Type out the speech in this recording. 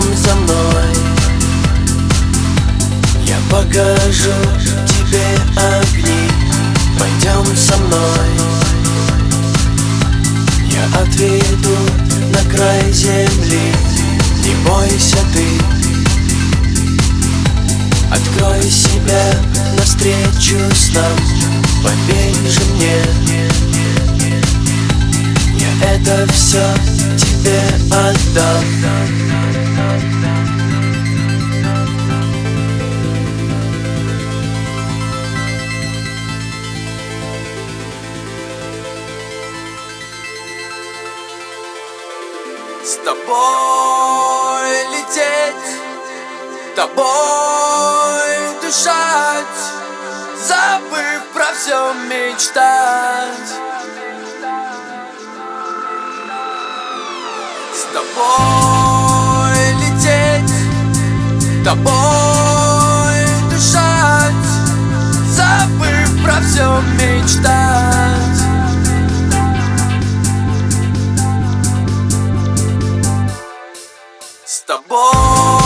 пойдем со мной. Я покажу тебе огни. Пойдем со мной. Я отведу на край земли. Не бойся ты. Открой себя навстречу с нам. Поверь же мне. Я это все тебе отдам. С тобой лететь, тобой дышать, забыв про все мечтать. С тобой лететь, тобой дышать, забыв про все мечтать. с тобой.